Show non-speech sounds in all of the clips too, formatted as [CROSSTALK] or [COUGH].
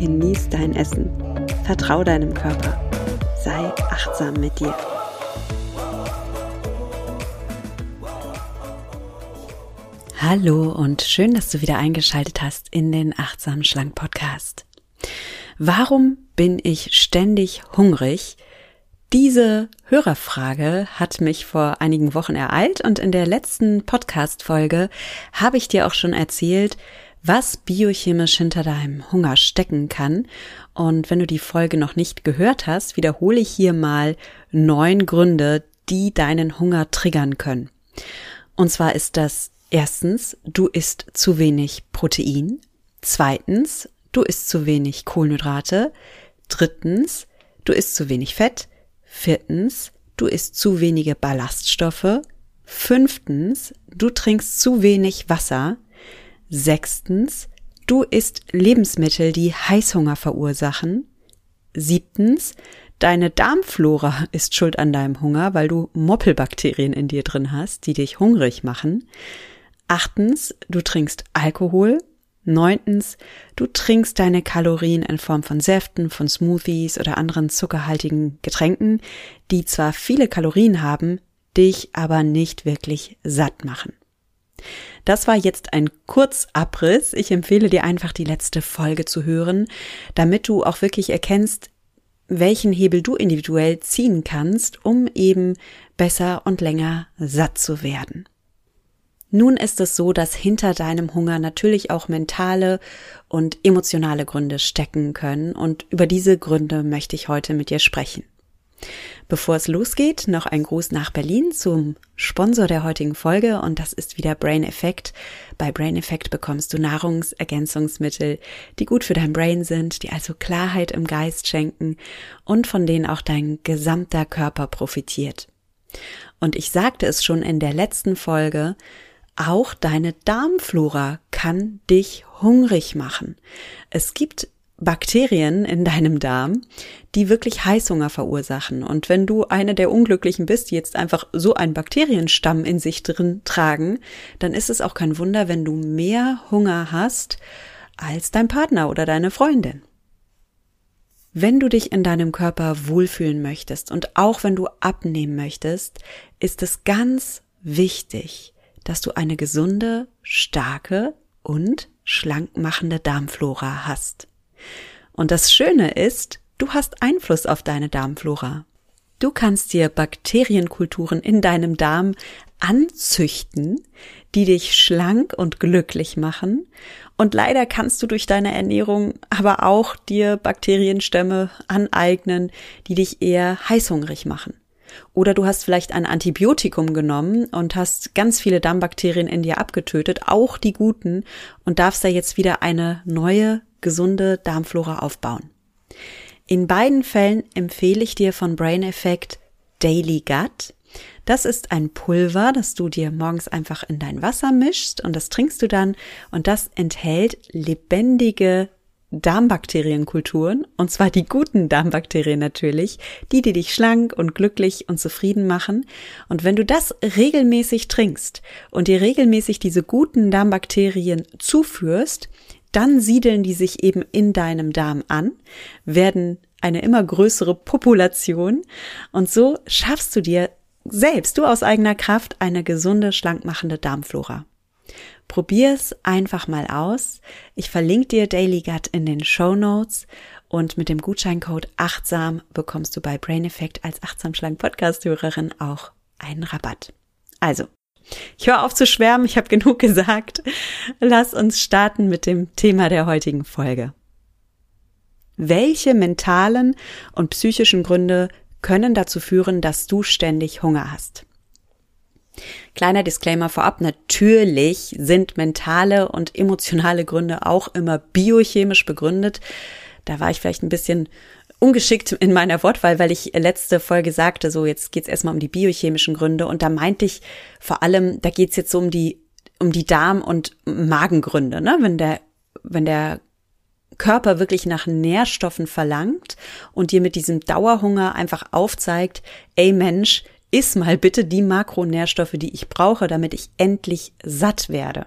genieß dein Essen, vertrau deinem Körper, sei achtsam mit dir. Hallo und schön, dass du wieder eingeschaltet hast in den Achtsam Schlank Podcast. Warum bin ich ständig hungrig? Diese Hörerfrage hat mich vor einigen Wochen ereilt und in der letzten Podcast-Folge habe ich dir auch schon erzählt, was biochemisch hinter deinem Hunger stecken kann. Und wenn du die Folge noch nicht gehört hast, wiederhole ich hier mal neun Gründe, die deinen Hunger triggern können. Und zwar ist das erstens, du isst zu wenig Protein. Zweitens, du isst zu wenig Kohlenhydrate. Drittens, du isst zu wenig Fett. Viertens, du isst zu wenige Ballaststoffe. Fünftens, du trinkst zu wenig Wasser. Sechstens, du isst Lebensmittel, die Heißhunger verursachen. Siebtens, deine Darmflora ist schuld an deinem Hunger, weil du Moppelbakterien in dir drin hast, die dich hungrig machen. Achtens, du trinkst Alkohol. Neuntens, du trinkst deine Kalorien in Form von Säften, von Smoothies oder anderen zuckerhaltigen Getränken, die zwar viele Kalorien haben, dich aber nicht wirklich satt machen. Das war jetzt ein Kurzabriss. Ich empfehle dir einfach die letzte Folge zu hören, damit du auch wirklich erkennst, welchen Hebel du individuell ziehen kannst, um eben besser und länger satt zu werden. Nun ist es so, dass hinter deinem Hunger natürlich auch mentale und emotionale Gründe stecken können und über diese Gründe möchte ich heute mit dir sprechen. Bevor es losgeht, noch ein Gruß nach Berlin zum Sponsor der heutigen Folge und das ist wieder Brain Effect. Bei Brain Effect bekommst du Nahrungsergänzungsmittel, die gut für dein Brain sind, die also Klarheit im Geist schenken und von denen auch dein gesamter Körper profitiert. Und ich sagte es schon in der letzten Folge, auch deine Darmflora kann dich hungrig machen. Es gibt Bakterien in deinem Darm, die wirklich Heißhunger verursachen. Und wenn du eine der Unglücklichen bist, die jetzt einfach so einen Bakterienstamm in sich drin tragen, dann ist es auch kein Wunder, wenn du mehr Hunger hast als dein Partner oder deine Freundin. Wenn du dich in deinem Körper wohlfühlen möchtest und auch wenn du abnehmen möchtest, ist es ganz wichtig, dass du eine gesunde, starke und schlank machende Darmflora hast. Und das Schöne ist, du hast Einfluss auf deine Darmflora. Du kannst dir Bakterienkulturen in deinem Darm anzüchten, die dich schlank und glücklich machen. Und leider kannst du durch deine Ernährung aber auch dir Bakterienstämme aneignen, die dich eher heißhungrig machen. Oder du hast vielleicht ein Antibiotikum genommen und hast ganz viele Darmbakterien in dir abgetötet, auch die guten, und darfst da jetzt wieder eine neue, gesunde Darmflora aufbauen. In beiden Fällen empfehle ich dir von Brain Effect Daily Gut. Das ist ein Pulver, das du dir morgens einfach in dein Wasser mischst und das trinkst du dann und das enthält lebendige Darmbakterienkulturen, und zwar die guten Darmbakterien natürlich, die, die dich schlank und glücklich und zufrieden machen. Und wenn du das regelmäßig trinkst und dir regelmäßig diese guten Darmbakterien zuführst, dann siedeln die sich eben in deinem Darm an, werden eine immer größere Population und so schaffst du dir selbst, du aus eigener Kraft, eine gesunde, schlankmachende Darmflora. Probier's einfach mal aus. Ich verlinke dir Daily Gut in den Show Notes und mit dem Gutscheincode achtsam bekommst du bei Brain Effect als achtsam schlank Podcast Hörerin auch einen Rabatt. Also, ich höre auf zu schwärmen, ich habe genug [LAUGHS] gesagt. Lass uns starten mit dem Thema der heutigen Folge. Welche mentalen und psychischen Gründe können dazu führen, dass du ständig Hunger hast? Kleiner Disclaimer vorab, natürlich sind mentale und emotionale Gründe auch immer biochemisch begründet. da war ich vielleicht ein bisschen ungeschickt in meiner Wortwahl, weil ich letzte Folge sagte, so jetzt geht's erstmal um die biochemischen Gründe und da meinte ich vor allem, da geht's jetzt so um die um die Darm- und Magengründe, ne? Wenn der wenn der Körper wirklich nach Nährstoffen verlangt und dir mit diesem Dauerhunger einfach aufzeigt, ey Mensch, iss mal bitte die Makronährstoffe, die ich brauche, damit ich endlich satt werde.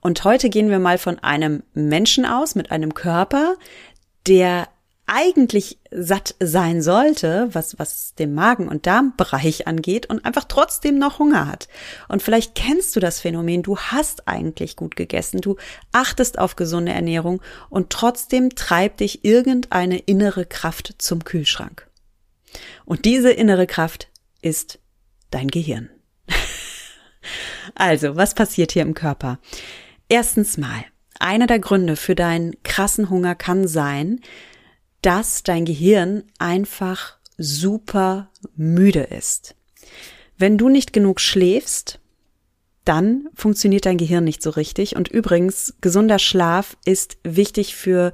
Und heute gehen wir mal von einem Menschen aus mit einem Körper, der eigentlich satt sein sollte, was, was den Magen- und Darmbereich angeht und einfach trotzdem noch Hunger hat. Und vielleicht kennst du das Phänomen, du hast eigentlich gut gegessen, du achtest auf gesunde Ernährung und trotzdem treibt dich irgendeine innere Kraft zum Kühlschrank. Und diese innere Kraft ist dein Gehirn. [LAUGHS] also, was passiert hier im Körper? Erstens mal, einer der Gründe für deinen krassen Hunger kann sein, dass dein Gehirn einfach super müde ist. Wenn du nicht genug schläfst, dann funktioniert dein Gehirn nicht so richtig. Und übrigens, gesunder Schlaf ist wichtig für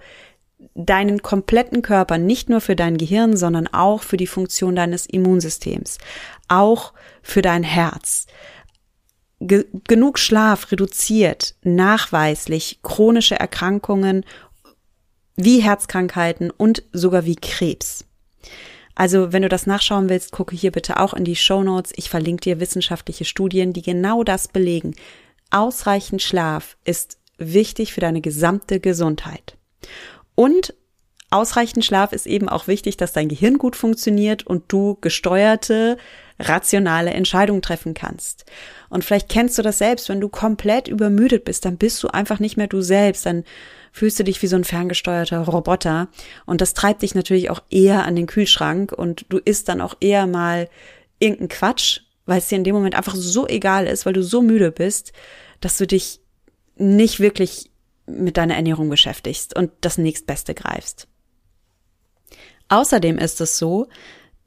deinen kompletten Körper, nicht nur für dein Gehirn, sondern auch für die Funktion deines Immunsystems, auch für dein Herz. Ge genug Schlaf reduziert nachweislich chronische Erkrankungen wie Herzkrankheiten und sogar wie Krebs. Also, wenn du das nachschauen willst, gucke hier bitte auch in die Show Notes. Ich verlinke dir wissenschaftliche Studien, die genau das belegen. Ausreichend Schlaf ist wichtig für deine gesamte Gesundheit. Und ausreichend Schlaf ist eben auch wichtig, dass dein Gehirn gut funktioniert und du gesteuerte, rationale Entscheidungen treffen kannst. Und vielleicht kennst du das selbst, wenn du komplett übermüdet bist, dann bist du einfach nicht mehr du selbst, dann fühlst du dich wie so ein ferngesteuerter Roboter. Und das treibt dich natürlich auch eher an den Kühlschrank und du isst dann auch eher mal irgendeinen Quatsch, weil es dir in dem Moment einfach so egal ist, weil du so müde bist, dass du dich nicht wirklich mit deiner Ernährung beschäftigst und das nächstbeste greifst. Außerdem ist es so,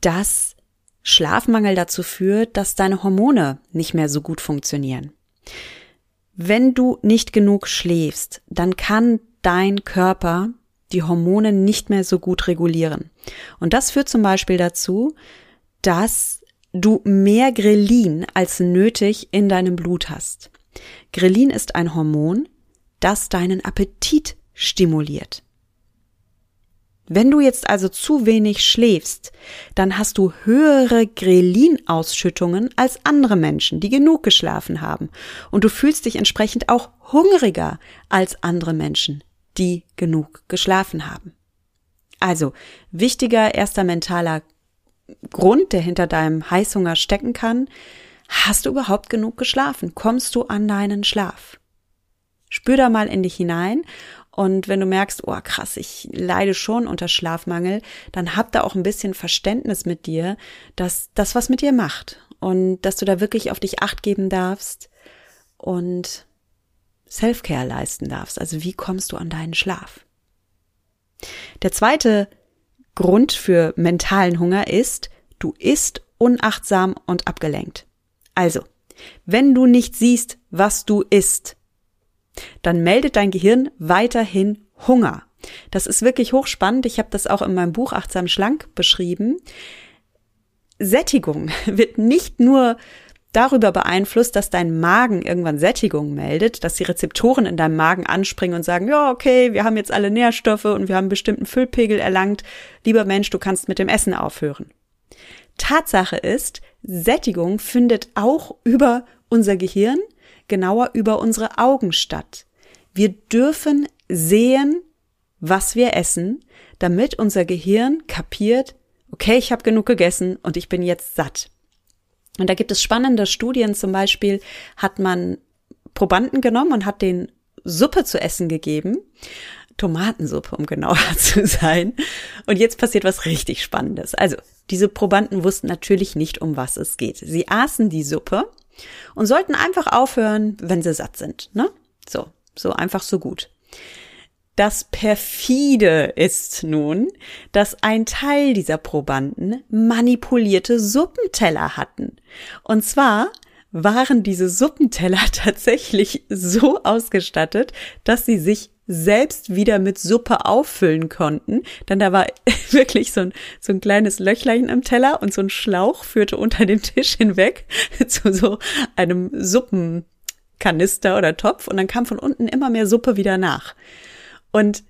dass Schlafmangel dazu führt, dass deine Hormone nicht mehr so gut funktionieren. Wenn du nicht genug schläfst, dann kann dein Körper die Hormone nicht mehr so gut regulieren. Und das führt zum Beispiel dazu, dass du mehr Grelin als nötig in deinem Blut hast. Grelin ist ein Hormon, das deinen Appetit stimuliert. Wenn du jetzt also zu wenig schläfst, dann hast du höhere Grelin-Ausschüttungen als andere Menschen, die genug geschlafen haben. Und du fühlst dich entsprechend auch hungriger als andere Menschen, die genug geschlafen haben. Also, wichtiger erster mentaler Grund, der hinter deinem Heißhunger stecken kann, hast du überhaupt genug geschlafen? Kommst du an deinen Schlaf? Spür da mal in dich hinein und wenn du merkst, oh krass, ich leide schon unter Schlafmangel, dann hab da auch ein bisschen Verständnis mit dir, dass das was mit dir macht und dass du da wirklich auf dich acht geben darfst und Self-Care leisten darfst. Also wie kommst du an deinen Schlaf? Der zweite Grund für mentalen Hunger ist, du isst unachtsam und abgelenkt. Also, wenn du nicht siehst, was du isst, dann meldet dein Gehirn weiterhin Hunger. Das ist wirklich hochspannend. Ich habe das auch in meinem Buch Achtsam Schlank beschrieben. Sättigung [LAUGHS] wird nicht nur darüber beeinflusst, dass dein Magen irgendwann Sättigung meldet, dass die Rezeptoren in deinem Magen anspringen und sagen, ja, okay, wir haben jetzt alle Nährstoffe und wir haben einen bestimmten Füllpegel erlangt. Lieber Mensch, du kannst mit dem Essen aufhören. Tatsache ist, Sättigung findet auch über unser Gehirn, genauer über unsere Augen statt. Wir dürfen sehen, was wir essen, damit unser Gehirn kapiert, okay, ich habe genug gegessen und ich bin jetzt satt. Und da gibt es spannende Studien. Zum Beispiel hat man Probanden genommen und hat den Suppe zu essen gegeben. Tomatensuppe, um genauer [LAUGHS] zu sein. Und jetzt passiert was richtig Spannendes. Also, diese Probanden wussten natürlich nicht, um was es geht. Sie aßen die Suppe und sollten einfach aufhören, wenn sie satt sind. Ne? So, so einfach so gut. Das perfide ist nun, dass ein Teil dieser Probanden manipulierte Suppenteller hatten. Und zwar waren diese Suppenteller [LAUGHS] tatsächlich so ausgestattet, dass sie sich selbst wieder mit Suppe auffüllen konnten. Dann da war [LAUGHS] wirklich so ein, so ein kleines Löchlein im Teller und so ein Schlauch führte unter den Tisch hinweg [LAUGHS] zu so einem Suppenkanister oder Topf und dann kam von unten immer mehr Suppe wieder nach. Und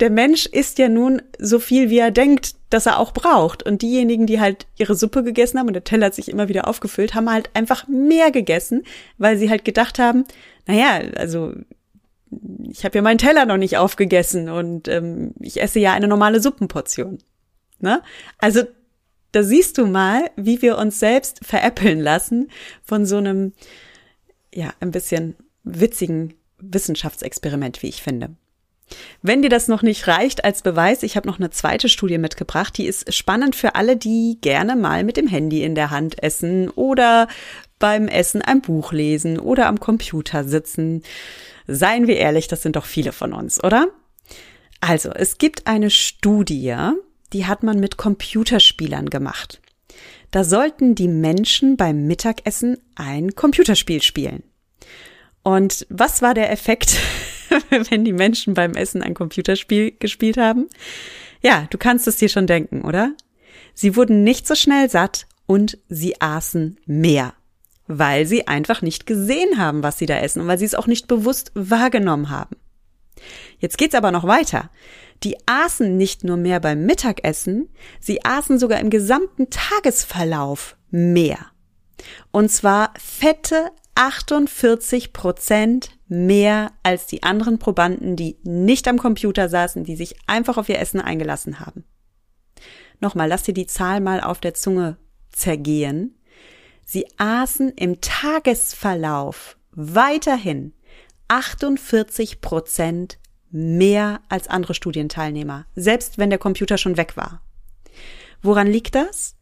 der Mensch isst ja nun so viel, wie er denkt, dass er auch braucht. Und diejenigen, die halt ihre Suppe gegessen haben und der Teller hat sich immer wieder aufgefüllt, haben halt einfach mehr gegessen, weil sie halt gedacht haben, naja, also ich habe ja meinen Teller noch nicht aufgegessen und ähm, ich esse ja eine normale Suppenportion. Ne? Also da siehst du mal, wie wir uns selbst veräppeln lassen von so einem, ja, ein bisschen witzigen Wissenschaftsexperiment, wie ich finde. Wenn dir das noch nicht reicht als Beweis, ich habe noch eine zweite Studie mitgebracht, die ist spannend für alle, die gerne mal mit dem Handy in der Hand essen oder beim Essen ein Buch lesen oder am Computer sitzen. Seien wir ehrlich, das sind doch viele von uns, oder? Also, es gibt eine Studie, die hat man mit Computerspielern gemacht. Da sollten die Menschen beim Mittagessen ein Computerspiel spielen. Und was war der Effekt, [LAUGHS] wenn die Menschen beim Essen ein Computerspiel gespielt haben? Ja, du kannst es dir schon denken, oder? Sie wurden nicht so schnell satt und sie aßen mehr, weil sie einfach nicht gesehen haben, was sie da essen und weil sie es auch nicht bewusst wahrgenommen haben. Jetzt geht's aber noch weiter. Die aßen nicht nur mehr beim Mittagessen, sie aßen sogar im gesamten Tagesverlauf mehr. Und zwar fette 48 Prozent mehr als die anderen Probanden, die nicht am Computer saßen, die sich einfach auf ihr Essen eingelassen haben. Nochmal, lass dir die Zahl mal auf der Zunge zergehen. Sie aßen im Tagesverlauf weiterhin 48 Prozent mehr als andere Studienteilnehmer, selbst wenn der Computer schon weg war. Woran liegt das?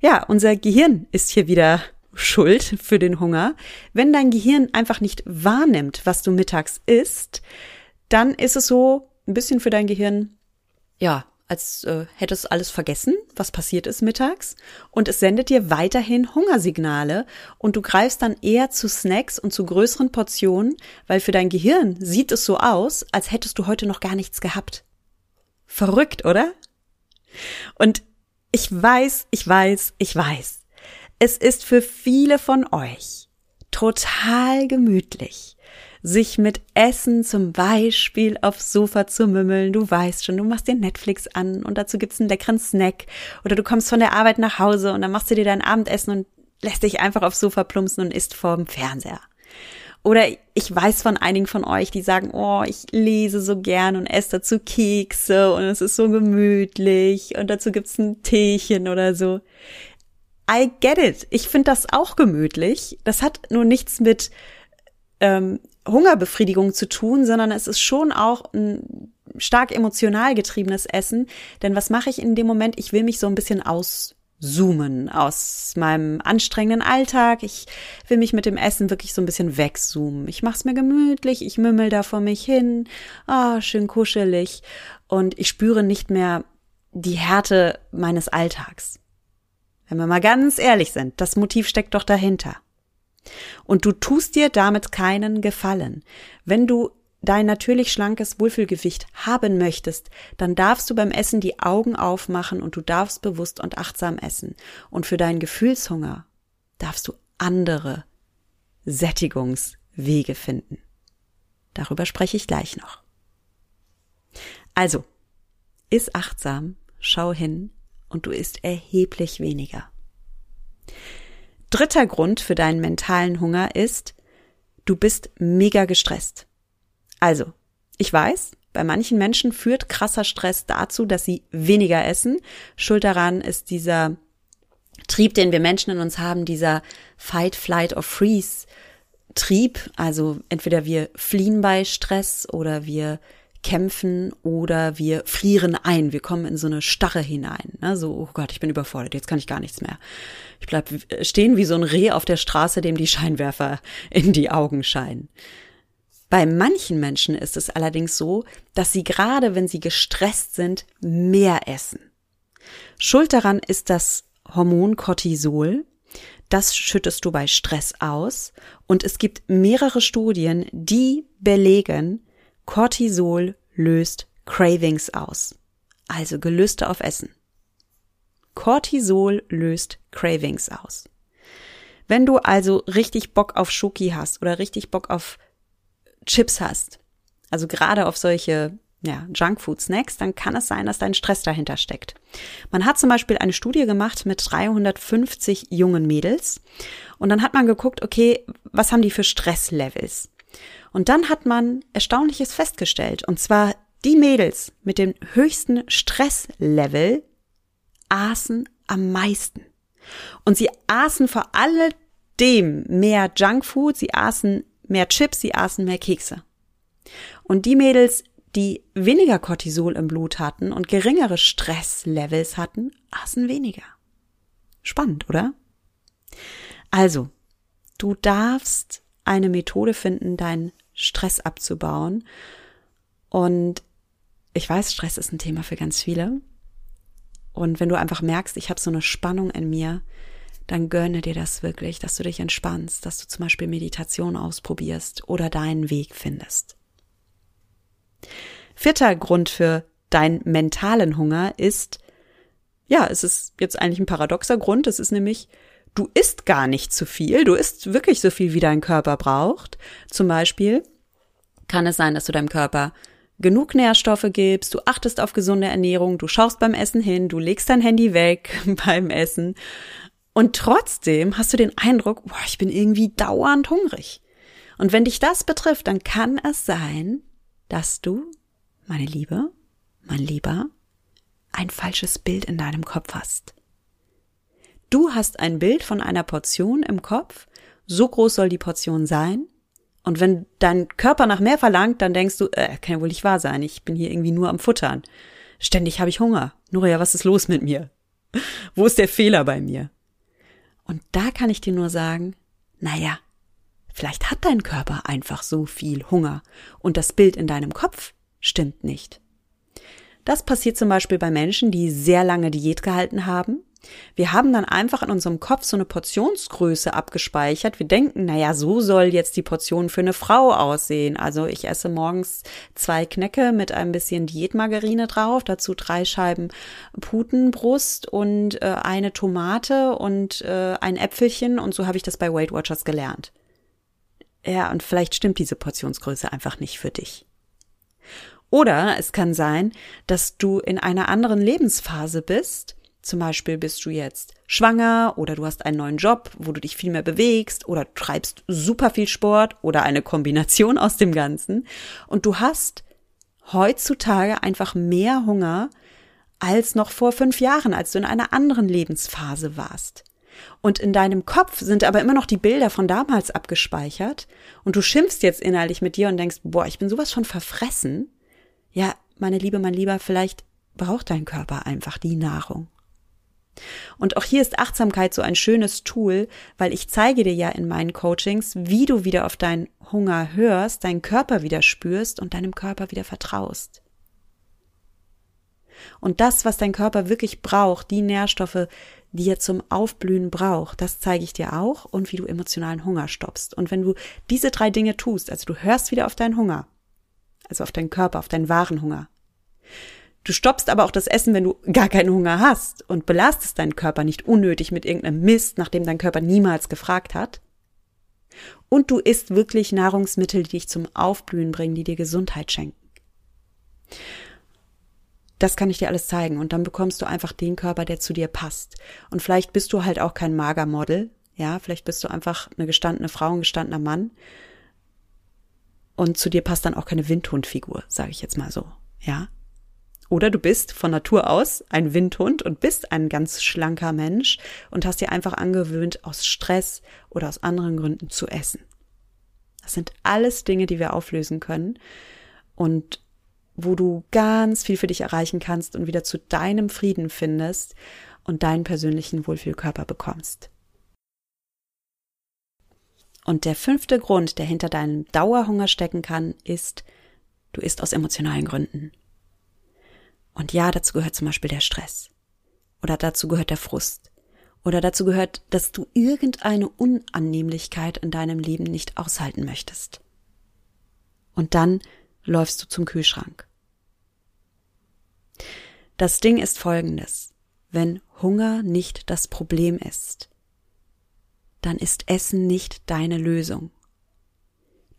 Ja, unser Gehirn ist hier wieder schuld für den Hunger. Wenn dein Gehirn einfach nicht wahrnimmt, was du mittags isst, dann ist es so ein bisschen für dein Gehirn, ja, als äh, hätte es alles vergessen, was passiert ist mittags. Und es sendet dir weiterhin Hungersignale und du greifst dann eher zu Snacks und zu größeren Portionen, weil für dein Gehirn sieht es so aus, als hättest du heute noch gar nichts gehabt. Verrückt, oder? Und ich weiß, ich weiß, ich weiß. Es ist für viele von euch total gemütlich, sich mit Essen zum Beispiel aufs Sofa zu mümmeln. Du weißt schon, du machst dir Netflix an und dazu gibt's einen leckeren Snack. Oder du kommst von der Arbeit nach Hause und dann machst du dir dein Abendessen und lässt dich einfach aufs Sofa plumpsen und isst vorm Fernseher. Oder ich weiß von einigen von euch, die sagen, oh, ich lese so gern und esse dazu Kekse und es ist so gemütlich und dazu gibt's ein Teechen oder so. I get it. Ich finde das auch gemütlich. Das hat nur nichts mit ähm, Hungerbefriedigung zu tun, sondern es ist schon auch ein stark emotional getriebenes Essen. Denn was mache ich in dem Moment? Ich will mich so ein bisschen auszoomen aus meinem anstrengenden Alltag. Ich will mich mit dem Essen wirklich so ein bisschen wegzoomen. Ich mache es mir gemütlich, ich mümmel da vor mich hin, ah, oh, schön kuschelig und ich spüre nicht mehr die Härte meines Alltags. Wenn wir mal ganz ehrlich sind, das Motiv steckt doch dahinter. Und du tust dir damit keinen Gefallen. Wenn du dein natürlich schlankes Wohlfühlgewicht haben möchtest, dann darfst du beim Essen die Augen aufmachen und du darfst bewusst und achtsam essen. Und für deinen Gefühlshunger darfst du andere Sättigungswege finden. Darüber spreche ich gleich noch. Also, iss achtsam, schau hin, und du isst erheblich weniger. Dritter Grund für deinen mentalen Hunger ist, du bist mega gestresst. Also, ich weiß, bei manchen Menschen führt krasser Stress dazu, dass sie weniger essen. Schuld daran ist dieser Trieb, den wir Menschen in uns haben, dieser Fight, Flight or Freeze Trieb. Also entweder wir fliehen bei Stress oder wir kämpfen oder wir frieren ein. Wir kommen in so eine Starre hinein. Ne? So, oh Gott, ich bin überfordert, jetzt kann ich gar nichts mehr. Ich bleib stehen wie so ein Reh auf der Straße, dem die Scheinwerfer [LAUGHS] in die Augen scheinen. Bei manchen Menschen ist es allerdings so, dass sie gerade, wenn sie gestresst sind, mehr essen. Schuld daran ist das Hormon Cortisol. Das schüttest du bei Stress aus. Und es gibt mehrere Studien, die belegen, Cortisol löst Cravings aus, also Gelüste auf Essen. Cortisol löst Cravings aus. Wenn du also richtig Bock auf Schoki hast oder richtig Bock auf Chips hast, also gerade auf solche ja, Junkfood-Snacks, dann kann es sein, dass dein Stress dahinter steckt. Man hat zum Beispiel eine Studie gemacht mit 350 jungen Mädels und dann hat man geguckt, okay, was haben die für Stresslevels? Und dann hat man Erstaunliches festgestellt, und zwar die Mädels mit dem höchsten Stresslevel aßen am meisten. Und sie aßen vor alledem mehr Junkfood, sie aßen mehr Chips, sie aßen mehr Kekse. Und die Mädels, die weniger Cortisol im Blut hatten und geringere Stresslevels hatten, aßen weniger. Spannend, oder? Also, du darfst eine Methode finden, deinen Stress abzubauen. Und ich weiß, Stress ist ein Thema für ganz viele. Und wenn du einfach merkst, ich habe so eine Spannung in mir, dann gönne dir das wirklich, dass du dich entspannst, dass du zum Beispiel Meditation ausprobierst oder deinen Weg findest. Vierter Grund für deinen mentalen Hunger ist, ja, es ist jetzt eigentlich ein paradoxer Grund, es ist nämlich, du isst gar nicht zu viel, du isst wirklich so viel, wie dein Körper braucht. Zum Beispiel kann es sein, dass du deinem Körper genug Nährstoffe gibst, du achtest auf gesunde Ernährung, du schaust beim Essen hin, du legst dein Handy weg [LAUGHS] beim Essen und trotzdem hast du den Eindruck, boah, ich bin irgendwie dauernd hungrig. Und wenn dich das betrifft, dann kann es sein, dass du, meine Liebe, mein Lieber, ein falsches Bild in deinem Kopf hast. Du hast ein Bild von einer Portion im Kopf, so groß soll die Portion sein, und wenn dein Körper nach mehr verlangt, dann denkst du, äh, kann ja wohl nicht wahr sein, ich bin hier irgendwie nur am Futtern. Ständig habe ich Hunger. Nuria, was ist los mit mir? [LAUGHS] Wo ist der Fehler bei mir? Und da kann ich dir nur sagen, naja, vielleicht hat dein Körper einfach so viel Hunger und das Bild in deinem Kopf stimmt nicht. Das passiert zum Beispiel bei Menschen, die sehr lange Diät gehalten haben wir haben dann einfach in unserem Kopf so eine Portionsgröße abgespeichert. Wir denken, naja, so soll jetzt die Portion für eine Frau aussehen. Also ich esse morgens zwei Knäcke mit ein bisschen Diätmargarine drauf, dazu drei Scheiben Putenbrust und äh, eine Tomate und äh, ein Äpfelchen und so habe ich das bei Weight Watchers gelernt. Ja, und vielleicht stimmt diese Portionsgröße einfach nicht für dich. Oder es kann sein, dass du in einer anderen Lebensphase bist zum Beispiel bist du jetzt schwanger oder du hast einen neuen Job, wo du dich viel mehr bewegst oder treibst super viel Sport oder eine Kombination aus dem Ganzen. Und du hast heutzutage einfach mehr Hunger als noch vor fünf Jahren, als du in einer anderen Lebensphase warst. Und in deinem Kopf sind aber immer noch die Bilder von damals abgespeichert und du schimpfst jetzt innerlich mit dir und denkst, boah, ich bin sowas schon verfressen. Ja, meine Liebe, mein Lieber, vielleicht braucht dein Körper einfach die Nahrung. Und auch hier ist Achtsamkeit so ein schönes Tool, weil ich zeige dir ja in meinen Coachings, wie du wieder auf deinen Hunger hörst, deinen Körper wieder spürst und deinem Körper wieder vertraust. Und das, was dein Körper wirklich braucht, die Nährstoffe, die er zum Aufblühen braucht, das zeige ich dir auch und wie du emotionalen Hunger stoppst. Und wenn du diese drei Dinge tust, also du hörst wieder auf deinen Hunger, also auf deinen Körper, auf deinen wahren Hunger, Du stoppst aber auch das Essen, wenn du gar keinen Hunger hast und belastest deinen Körper nicht unnötig mit irgendeinem Mist, nachdem dein Körper niemals gefragt hat. Und du isst wirklich Nahrungsmittel, die dich zum Aufblühen bringen, die dir Gesundheit schenken. Das kann ich dir alles zeigen und dann bekommst du einfach den Körper, der zu dir passt. Und vielleicht bist du halt auch kein Magermodel, ja, vielleicht bist du einfach eine gestandene Frau, ein gestandener Mann. Und zu dir passt dann auch keine Windhundfigur, sage ich jetzt mal so, ja. Oder du bist von Natur aus ein Windhund und bist ein ganz schlanker Mensch und hast dir einfach angewöhnt, aus Stress oder aus anderen Gründen zu essen. Das sind alles Dinge, die wir auflösen können und wo du ganz viel für dich erreichen kannst und wieder zu deinem Frieden findest und deinen persönlichen Wohlfühlkörper bekommst. Und der fünfte Grund, der hinter deinem Dauerhunger stecken kann, ist, du isst aus emotionalen Gründen. Und ja, dazu gehört zum Beispiel der Stress. Oder dazu gehört der Frust. Oder dazu gehört, dass du irgendeine Unannehmlichkeit in deinem Leben nicht aushalten möchtest. Und dann läufst du zum Kühlschrank. Das Ding ist folgendes. Wenn Hunger nicht das Problem ist, dann ist Essen nicht deine Lösung.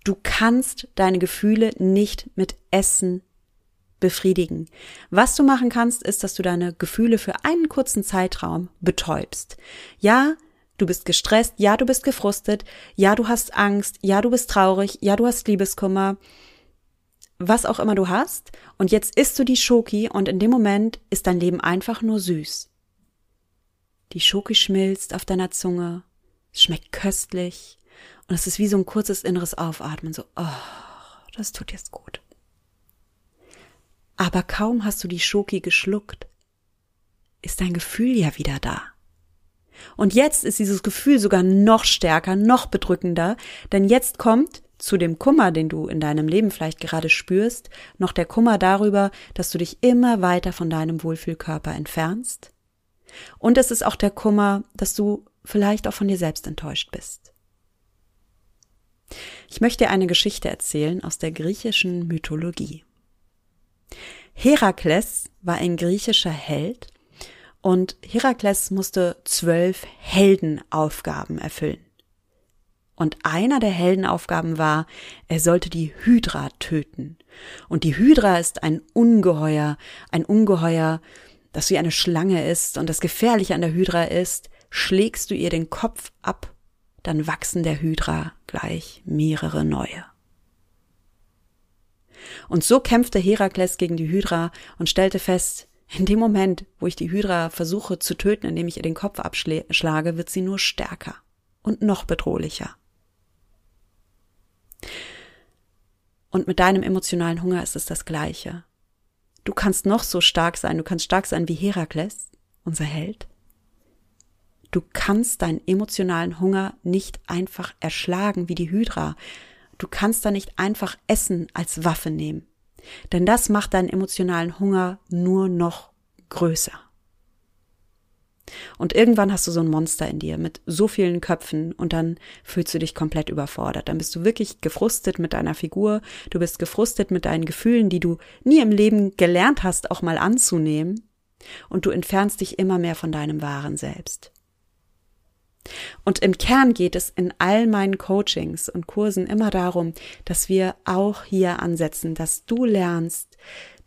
Du kannst deine Gefühle nicht mit Essen befriedigen. Was du machen kannst, ist, dass du deine Gefühle für einen kurzen Zeitraum betäubst. Ja, du bist gestresst, ja, du bist gefrustet, ja, du hast Angst, ja, du bist traurig, ja, du hast Liebeskummer, was auch immer du hast. Und jetzt isst du die Schoki und in dem Moment ist dein Leben einfach nur süß. Die Schoki schmilzt auf deiner Zunge, es schmeckt köstlich und es ist wie so ein kurzes inneres Aufatmen, so, oh, das tut jetzt gut. Aber kaum hast du die Schoki geschluckt, ist dein Gefühl ja wieder da. Und jetzt ist dieses Gefühl sogar noch stärker, noch bedrückender, denn jetzt kommt zu dem Kummer, den du in deinem Leben vielleicht gerade spürst, noch der Kummer darüber, dass du dich immer weiter von deinem Wohlfühlkörper entfernst. Und es ist auch der Kummer, dass du vielleicht auch von dir selbst enttäuscht bist. Ich möchte dir eine Geschichte erzählen aus der griechischen Mythologie. Herakles war ein griechischer Held und Herakles musste zwölf Heldenaufgaben erfüllen. Und einer der Heldenaufgaben war, er sollte die Hydra töten. Und die Hydra ist ein Ungeheuer, ein Ungeheuer, das wie eine Schlange ist. Und das Gefährliche an der Hydra ist, schlägst du ihr den Kopf ab, dann wachsen der Hydra gleich mehrere neue. Und so kämpfte Herakles gegen die Hydra und stellte fest, in dem Moment, wo ich die Hydra versuche zu töten, indem ich ihr den Kopf abschlage, wird sie nur stärker und noch bedrohlicher. Und mit deinem emotionalen Hunger ist es das Gleiche. Du kannst noch so stark sein, du kannst stark sein wie Herakles, unser Held. Du kannst deinen emotionalen Hunger nicht einfach erschlagen wie die Hydra, Du kannst da nicht einfach Essen als Waffe nehmen. Denn das macht deinen emotionalen Hunger nur noch größer. Und irgendwann hast du so ein Monster in dir mit so vielen Köpfen und dann fühlst du dich komplett überfordert. Dann bist du wirklich gefrustet mit deiner Figur, du bist gefrustet mit deinen Gefühlen, die du nie im Leben gelernt hast, auch mal anzunehmen. Und du entfernst dich immer mehr von deinem wahren Selbst. Und im Kern geht es in all meinen Coachings und Kursen immer darum, dass wir auch hier ansetzen, dass du lernst,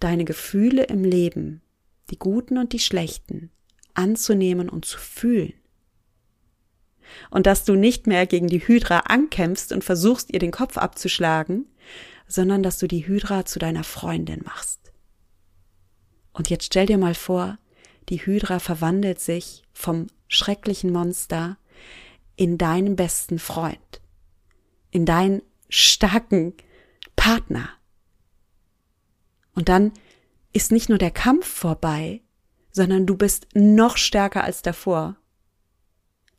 deine Gefühle im Leben, die guten und die schlechten, anzunehmen und zu fühlen. Und dass du nicht mehr gegen die Hydra ankämpfst und versuchst, ihr den Kopf abzuschlagen, sondern dass du die Hydra zu deiner Freundin machst. Und jetzt stell dir mal vor, die Hydra verwandelt sich vom schrecklichen Monster in deinen besten Freund, in deinen starken Partner. Und dann ist nicht nur der Kampf vorbei, sondern du bist noch stärker als davor.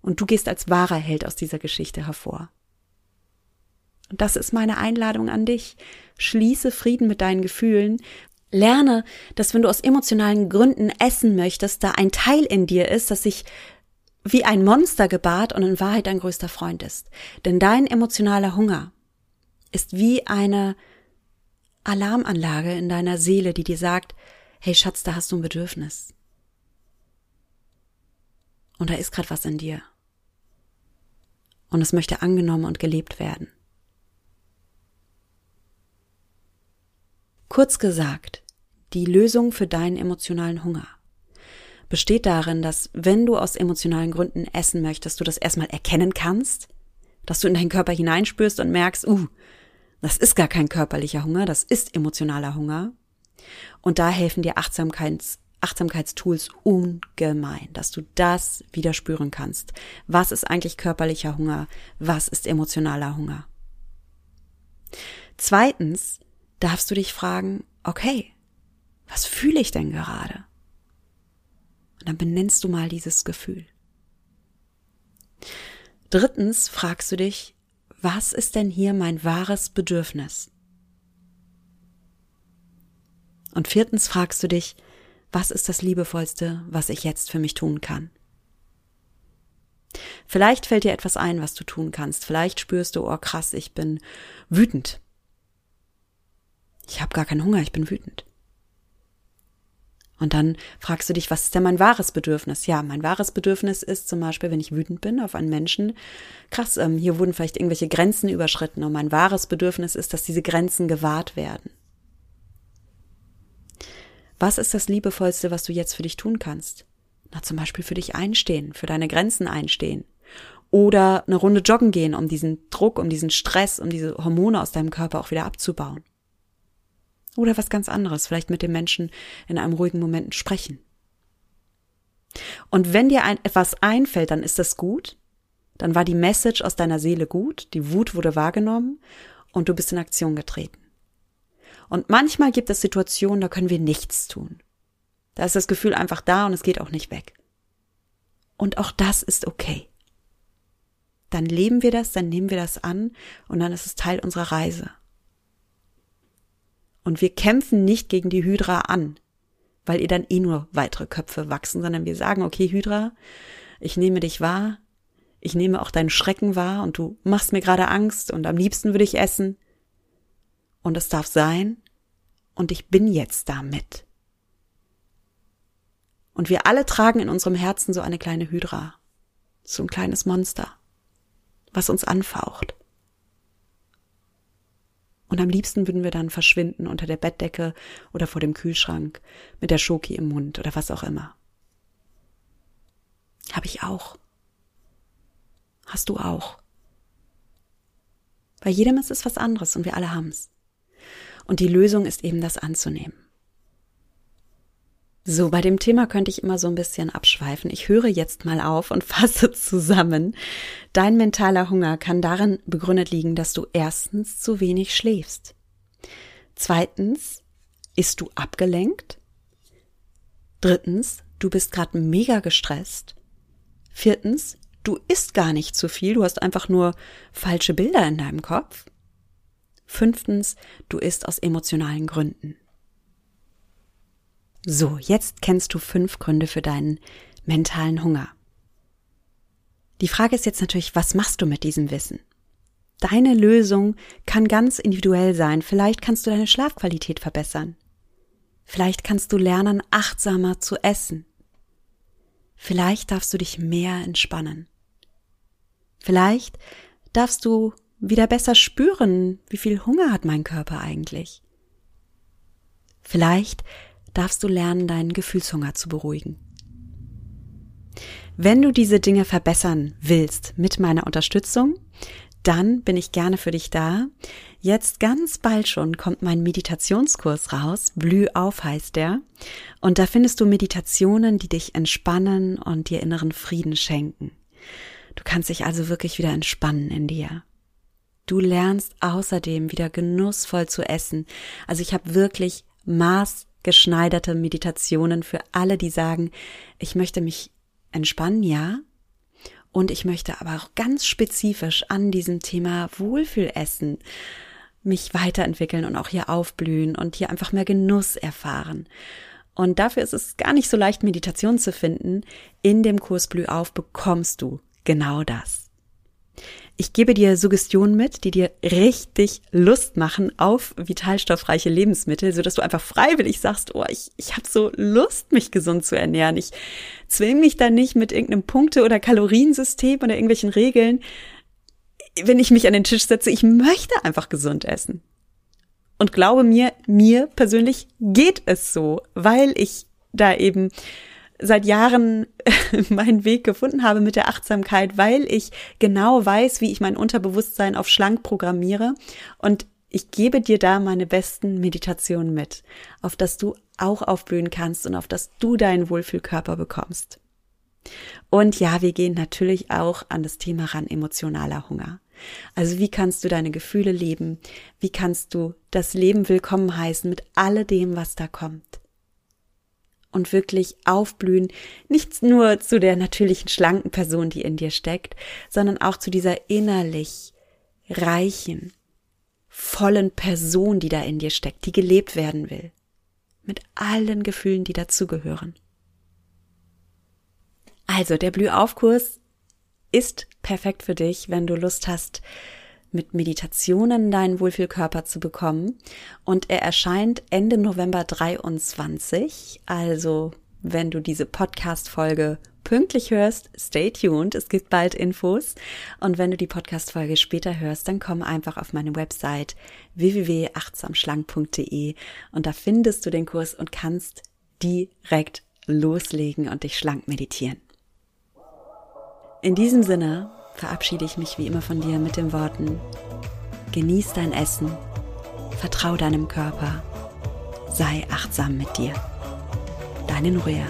Und du gehst als wahrer Held aus dieser Geschichte hervor. Und das ist meine Einladung an dich. Schließe Frieden mit deinen Gefühlen. Lerne, dass wenn du aus emotionalen Gründen essen möchtest, da ein Teil in dir ist, das sich wie ein Monster gebahrt und in Wahrheit dein größter Freund ist. Denn dein emotionaler Hunger ist wie eine Alarmanlage in deiner Seele, die dir sagt, hey Schatz, da hast du ein Bedürfnis. Und da ist gerade was in dir. Und es möchte angenommen und gelebt werden. Kurz gesagt, die Lösung für deinen emotionalen Hunger besteht darin, dass wenn du aus emotionalen Gründen essen möchtest, du das erstmal erkennen kannst, dass du in deinen Körper hineinspürst und merkst, uh, das ist gar kein körperlicher Hunger, das ist emotionaler Hunger. Und da helfen dir Achtsamkeits, Achtsamkeitstools ungemein, dass du das wieder spüren kannst. Was ist eigentlich körperlicher Hunger? Was ist emotionaler Hunger? Zweitens darfst du dich fragen, okay, was fühle ich denn gerade? Und dann benennst du mal dieses Gefühl. Drittens fragst du dich, was ist denn hier mein wahres Bedürfnis? Und viertens fragst du dich, was ist das Liebevollste, was ich jetzt für mich tun kann? Vielleicht fällt dir etwas ein, was du tun kannst. Vielleicht spürst du, oh krass, ich bin wütend. Ich habe gar keinen Hunger, ich bin wütend. Und dann fragst du dich, was ist denn mein wahres Bedürfnis? Ja, mein wahres Bedürfnis ist zum Beispiel, wenn ich wütend bin auf einen Menschen, krass, ähm, hier wurden vielleicht irgendwelche Grenzen überschritten und mein wahres Bedürfnis ist, dass diese Grenzen gewahrt werden. Was ist das Liebevollste, was du jetzt für dich tun kannst? Na, zum Beispiel für dich einstehen, für deine Grenzen einstehen. Oder eine Runde joggen gehen, um diesen Druck, um diesen Stress, um diese Hormone aus deinem Körper auch wieder abzubauen. Oder was ganz anderes, vielleicht mit dem Menschen in einem ruhigen Moment sprechen. Und wenn dir ein, etwas einfällt, dann ist das gut. Dann war die Message aus deiner Seele gut, die Wut wurde wahrgenommen und du bist in Aktion getreten. Und manchmal gibt es Situationen, da können wir nichts tun. Da ist das Gefühl einfach da und es geht auch nicht weg. Und auch das ist okay. Dann leben wir das, dann nehmen wir das an und dann ist es Teil unserer Reise. Und wir kämpfen nicht gegen die Hydra an, weil ihr dann eh nur weitere Köpfe wachsen, sondern wir sagen, okay, Hydra, ich nehme dich wahr, ich nehme auch deinen Schrecken wahr und du machst mir gerade Angst und am liebsten würde ich essen. Und es darf sein und ich bin jetzt damit. Und wir alle tragen in unserem Herzen so eine kleine Hydra, so ein kleines Monster, was uns anfaucht. Und am liebsten würden wir dann verschwinden unter der Bettdecke oder vor dem Kühlschrank mit der Schoki im Mund oder was auch immer. Hab ich auch. Hast du auch. Bei jedem ist es was anderes und wir alle haben's. Und die Lösung ist eben das anzunehmen. So, bei dem Thema könnte ich immer so ein bisschen abschweifen. Ich höre jetzt mal auf und [LAUGHS] fasse zusammen. Dein mentaler Hunger kann darin begründet liegen, dass du erstens zu wenig schläfst. Zweitens, ist du abgelenkt? Drittens, du bist gerade mega gestresst. Viertens, du isst gar nicht zu viel, du hast einfach nur falsche Bilder in deinem Kopf. Fünftens, du isst aus emotionalen Gründen. So, jetzt kennst du fünf Gründe für deinen mentalen Hunger. Die Frage ist jetzt natürlich, was machst du mit diesem Wissen? Deine Lösung kann ganz individuell sein. Vielleicht kannst du deine Schlafqualität verbessern. Vielleicht kannst du lernen, achtsamer zu essen. Vielleicht darfst du dich mehr entspannen. Vielleicht darfst du wieder besser spüren, wie viel Hunger hat mein Körper eigentlich. Vielleicht darfst du lernen, deinen Gefühlshunger zu beruhigen. Wenn du diese Dinge verbessern willst mit meiner Unterstützung, dann bin ich gerne für dich da. Jetzt ganz bald schon kommt mein Meditationskurs raus. Blüh auf heißt der. Und da findest du Meditationen, die dich entspannen und dir inneren Frieden schenken. Du kannst dich also wirklich wieder entspannen in dir. Du lernst außerdem wieder genussvoll zu essen. Also ich habe wirklich Maß geschneiderte Meditationen für alle, die sagen, ich möchte mich entspannen, ja. Und ich möchte aber auch ganz spezifisch an diesem Thema Wohlfühlessen mich weiterentwickeln und auch hier aufblühen und hier einfach mehr Genuss erfahren. Und dafür ist es gar nicht so leicht, Meditation zu finden. In dem Kurs Blüh auf bekommst du genau das. Ich gebe dir Suggestionen mit, die dir richtig Lust machen auf vitalstoffreiche Lebensmittel, so dass du einfach freiwillig sagst, oh, ich, ich habe so Lust, mich gesund zu ernähren. Ich zwinge mich da nicht mit irgendeinem Punkte- oder Kaloriensystem oder irgendwelchen Regeln. Wenn ich mich an den Tisch setze, ich möchte einfach gesund essen. Und glaube mir, mir persönlich geht es so, weil ich da eben seit Jahren [LAUGHS] meinen Weg gefunden habe mit der Achtsamkeit, weil ich genau weiß, wie ich mein Unterbewusstsein auf schlank programmiere und ich gebe dir da meine besten Meditationen mit, auf das du auch aufblühen kannst und auf das du deinen Wohlfühlkörper bekommst. Und ja, wir gehen natürlich auch an das Thema ran emotionaler Hunger. Also wie kannst du deine Gefühle leben? Wie kannst du das Leben willkommen heißen mit alledem, was da kommt? Und wirklich aufblühen, nicht nur zu der natürlichen schlanken Person, die in dir steckt, sondern auch zu dieser innerlich reichen, vollen Person, die da in dir steckt, die gelebt werden will, mit allen Gefühlen, die dazugehören. Also, der Blühaufkurs ist perfekt für dich, wenn du Lust hast, mit Meditationen deinen Wohlfühlkörper zu bekommen. Und er erscheint Ende November 23. Also, wenn du diese Podcast-Folge pünktlich hörst, stay tuned. Es gibt bald Infos. Und wenn du die Podcast-Folge später hörst, dann komm einfach auf meine Website www.achtsamschlank.de und da findest du den Kurs und kannst direkt loslegen und dich schlank meditieren. In diesem Sinne verabschiede ich mich wie immer von dir mit den Worten, genieß dein Essen, vertrau deinem Körper, sei achtsam mit dir. Deine Nuria.